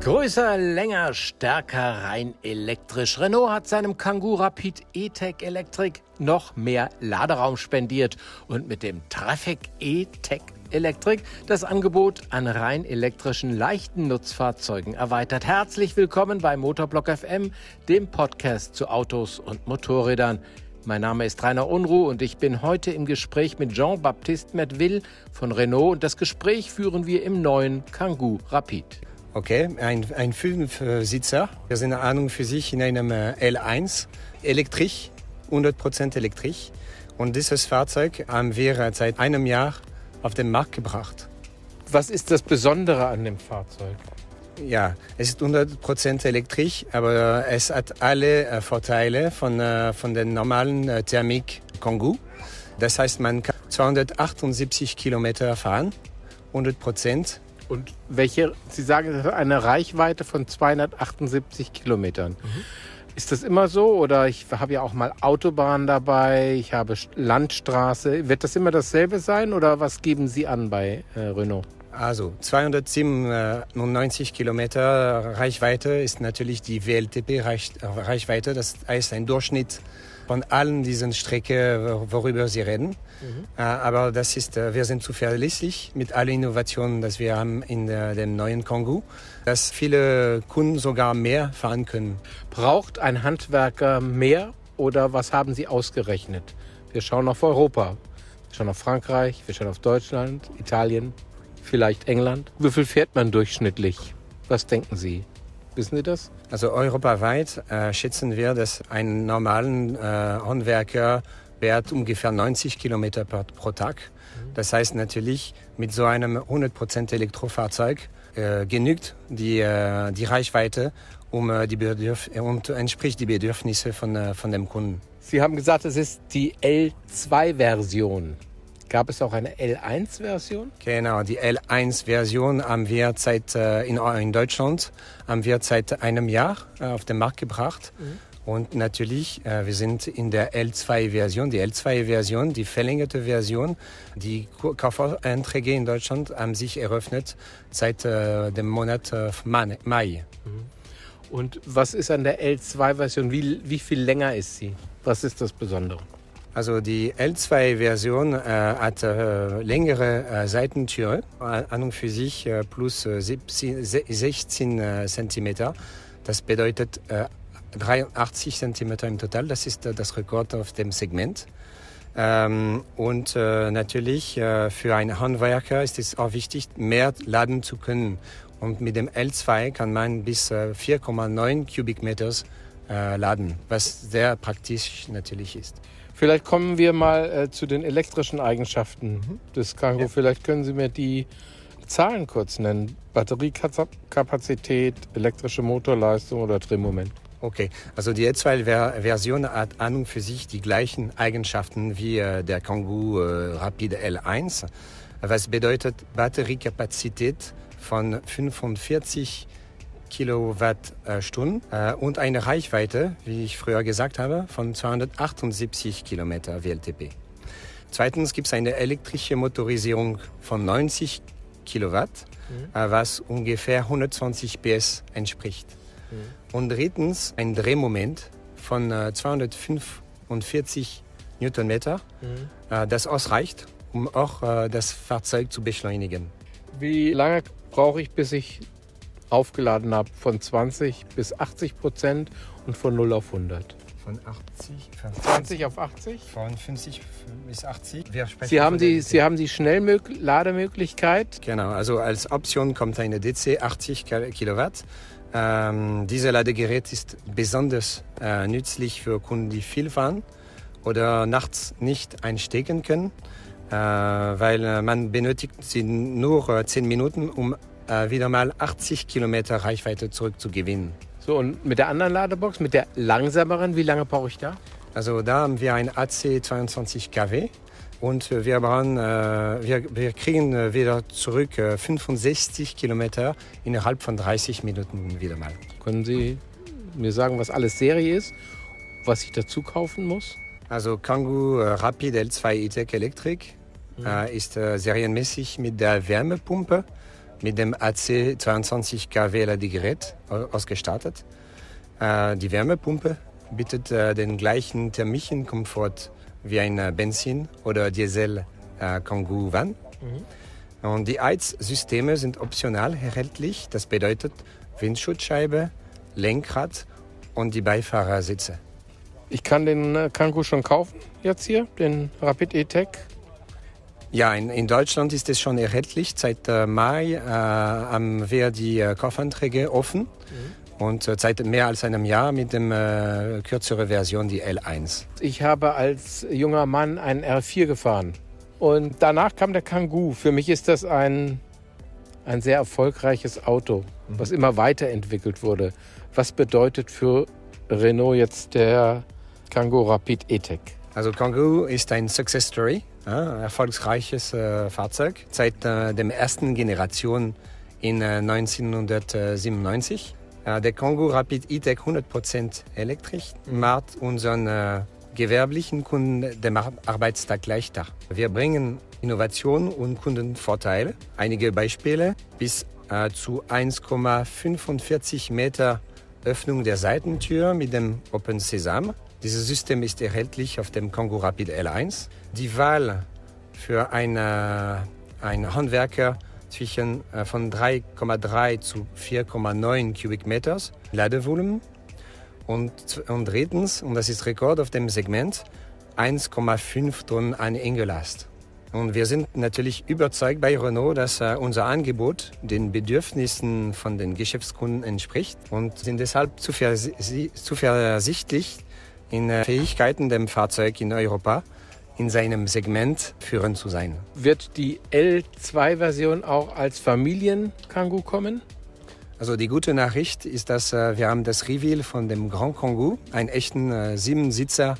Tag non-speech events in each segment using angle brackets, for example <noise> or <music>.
Größer, länger, stärker, rein elektrisch. Renault hat seinem Kangoo Rapid E-Tech Electric noch mehr Laderaum spendiert und mit dem Traffic E-Tech Electric das Angebot an rein elektrischen leichten Nutzfahrzeugen erweitert. Herzlich willkommen bei Motorblock FM, dem Podcast zu Autos und Motorrädern. Mein Name ist Rainer Unruh und ich bin heute im Gespräch mit Jean-Baptiste Medville von Renault und das Gespräch führen wir im neuen Kangoo Rapid. Okay, ein, ein Fünfsitzer. Wir sind an und für sich in einem äh, L1, elektrisch, 100% elektrisch. Und dieses Fahrzeug haben wir seit einem Jahr auf den Markt gebracht. Was ist das Besondere an dem Fahrzeug? Ja, es ist 100% elektrisch, aber es hat alle äh, Vorteile von, äh, von den normalen Thermik Kangoo. Das heißt, man kann 278 Kilometer fahren, 100 Prozent und welche, Sie sagen, eine Reichweite von 278 Kilometern. Mhm. Ist das immer so oder ich habe ja auch mal Autobahn dabei, ich habe Landstraße. Wird das immer dasselbe sein oder was geben Sie an bei äh, Renault? Also 297 Kilometer Reichweite ist natürlich die WLTP-Reichweite. Das heißt ein Durchschnitt von allen diesen Strecken, worüber Sie reden. Mhm. Äh, aber das ist, äh, wir sind zuverlässig mit allen Innovationen, die wir haben in dem neuen Kangoo, dass viele Kunden sogar mehr fahren können. Braucht ein Handwerker mehr oder was haben Sie ausgerechnet? Wir schauen auf Europa, wir schauen auf Frankreich, wir schauen auf Deutschland, Italien, vielleicht England. Wie viel fährt man durchschnittlich? Was denken Sie? Wissen Sie das? Also europaweit äh, schätzen wir, dass ein normalen äh, Handwerker fährt ungefähr 90 Kilometer pro Tag. Das heißt natürlich, mit so einem 100% Elektrofahrzeug äh, genügt die, äh, die Reichweite, um äh, die Bedürf und entspricht die Bedürfnisse von, äh, von dem Kunden. Sie haben gesagt, es ist die L2-Version. Gab es auch eine L1-Version? Genau, die L1-Version haben wir seit, äh, in, in, Deutschland haben wir seit einem Jahr äh, auf den Markt gebracht. Mhm. Und natürlich, äh, wir sind in der L2-Version. Die L2-Version, die verlängerte Version, die Kauferanträge in Deutschland haben sich eröffnet seit dem Monat Mai. Mhm. Und was ist an der L2-Version? Wie, wie viel länger ist sie? Was ist das Besondere? Also die L2-Version äh, hat äh, längere äh, Seitentüre, an und für sich äh, plus 17, äh, 16 äh, cm. Das bedeutet 83 cm im Total. Das ist das Rekord auf dem Segment. Ähm, und natürlich für einen Handwerker ist es auch wichtig, mehr laden zu können. Und mit dem L2 kann man bis 4,9 Kubikmeters laden, was sehr praktisch natürlich ist. Vielleicht kommen wir mal äh, zu den elektrischen Eigenschaften mhm. des Kangoo. Ja. Vielleicht können Sie mir die Zahlen kurz nennen. Batteriekapazität, elektrische Motorleistung oder Drehmoment. Okay, also die E2-Version hat an und für sich die gleichen Eigenschaften wie äh, der Kangoo äh, Rapid L1. Was bedeutet Batteriekapazität von 45 Kilowattstunden äh, und eine Reichweite, wie ich früher gesagt habe, von 278 Kilometer WLTP. Zweitens gibt es eine elektrische Motorisierung von 90 Kilowatt, mhm. Äh, was ungefähr 120 PS entspricht. Mhm. Und drittens ein Drehmoment von 245 äh, Newtonmeter, mhm. das ausreicht, um auch das Fahrzeug zu beschleunigen. Wie lange brauche ich, bis ich aufgeladen habe, von 20 bis 80 Prozent und von 0 auf 100. Von 80, von 20 auf 80? Von 50 bis 80. Sie haben, die, Sie haben die Schnelllademöglichkeit? Genau, also als Option kommt eine DC 80 Kilowatt. Ähm, dieses Ladegerät ist besonders äh, nützlich für Kunden, die viel fahren oder nachts nicht einstecken können, äh, weil äh, man benötigt sie nur äh, 10 Minuten, um äh, wieder mal 80 Kilometer Reichweite zurückzugewinnen. So, und mit der anderen Ladebox, mit der langsameren, wie lange brauche ich da? Also da haben wir ein AC 22 kW und wir, brauchen, äh, wir, wir kriegen äh, wieder zurück äh, 65 Kilometer innerhalb von 30 Minuten wieder mal. Können Sie mir sagen, was alles Serie ist, was ich dazu kaufen muss? Also Kangoo äh, Rapid L2 E-Tech Electric mhm. Äh, ist serienmäßig mit der Wärmepumpe mit dem AC 22 kW LD-Gerät ausgestattet. Äh, die Wärmepumpe bietet äh, den gleichen thermischen Komfort wie ein Benzin- oder Diesel-Kangoo-Van. Mhm. Und die Heizsysteme sind optional erhältlich. Das bedeutet Windschutzscheibe, Lenkrad und die Beifahrersitze. Ich kann den Kangoo schon kaufen jetzt hier, den Rapid E-Tech? Ja, in, in, Deutschland ist es schon erhältlich. Seit äh, Mai äh, haben wir die äh, Kaufanträge offen. Mhm. Und äh, seit mehr als einem Jahr mit der äh, kürzeren Version, die L1. Ich habe als junger Mann einen R4 gefahren. Und danach kam der Kangoo. Für mich ist das ein, ein sehr erfolgreiches Auto, mhm. was immer weiterentwickelt wurde. Was bedeutet für Renault jetzt der Kangoo Rapid E-Tech? Also Kangoo ist ein Success Story ja, erfolgreiches äh, Fahrzeug seit äh, der ersten Generation in äh, 1997. der Kangoo Rapid E-Tech 100% elektrisch macht unseren äh, gewerblichen Kunden den Arbeitstag leichter. Wir bringen Innovation und Kundenvorteile. Einige Beispiele bis äh, zu 1,45 Meter Öffnung der Seitentür mit dem Open Sesam dieses System ist erhältlich auf dem Kangoo Rapid L1. Die Wahl für eine, einen Handwerker zwischen äh, von 3,3 zu 4,9 Kubikmeters Ladevolumen und, und drittens, und das ist Rekord auf dem Segment, 1,5 Tonnen an Engelast. Und wir sind natürlich überzeugt bei Renault, dass uh, unser Angebot den Bedürfnissen von den Geschäftskunden entspricht und sind deshalb zuversichtlich, in äh, Fähigkeiten dem Fahrzeug in Europa in seinem Segment führend zu sein. Wird die L2-Version auch als Familien-Kangoo kommen? Also die gute Nachricht ist, dass äh, wir haben das Reveal von dem Grand Kangoo, einen echten äh, Siebensitzer,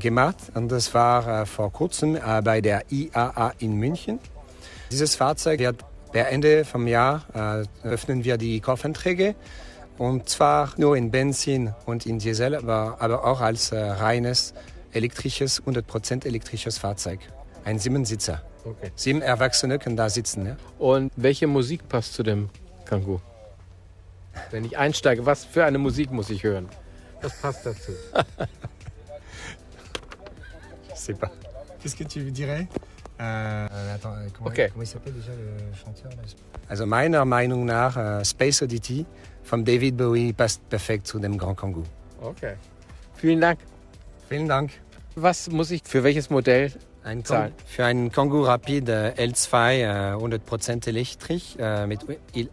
gemacht. Und das war vor kurzem bei der IAA in München. Dieses Fahrzeug wird per Ende vom Jahr öffnen wir die Kaufanträge und zwar nur in Benzin und in Diesel, aber, aber auch als äh, reines elektrisches, 100% elektrisches Fahrzeug. Ein Siebensitzer. Okay. Sieben Erwachsene können da sitzen. Ja? Und welche Musik passt zu dem Kangoo? Wenn ich einsteige, was für eine Musik muss ich hören? Was passt dazu? <laughs> Super. Qu'est-ce que tu dirais äh, attends, comment, okay. comment il s'appelle déjà le chanteur Also meiner Meinung nach uh, Space Oddity von David Bowie passt perfekt zu dem Grand Kangoo. Okay. Vielen Dank. Vielen Dank. Was muss ich für welches Modell ein zahlen? Für einen Kangoo Rapid L2 100% elektrisch äh, mit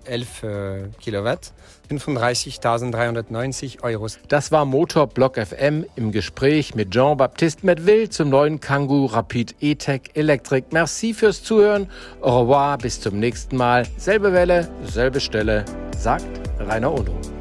11 äh, Kilowatt 35.390 Euro. Das war Motorblock FM im Gespräch mit Jean-Baptiste Medville zum neuen Kangoo Rapid E-Tech Electric. Merci fürs Zuhören. Au revoir, bis zum nächsten Mal. Selbe Welle, selbe Stelle, sagt Rainer Undruck.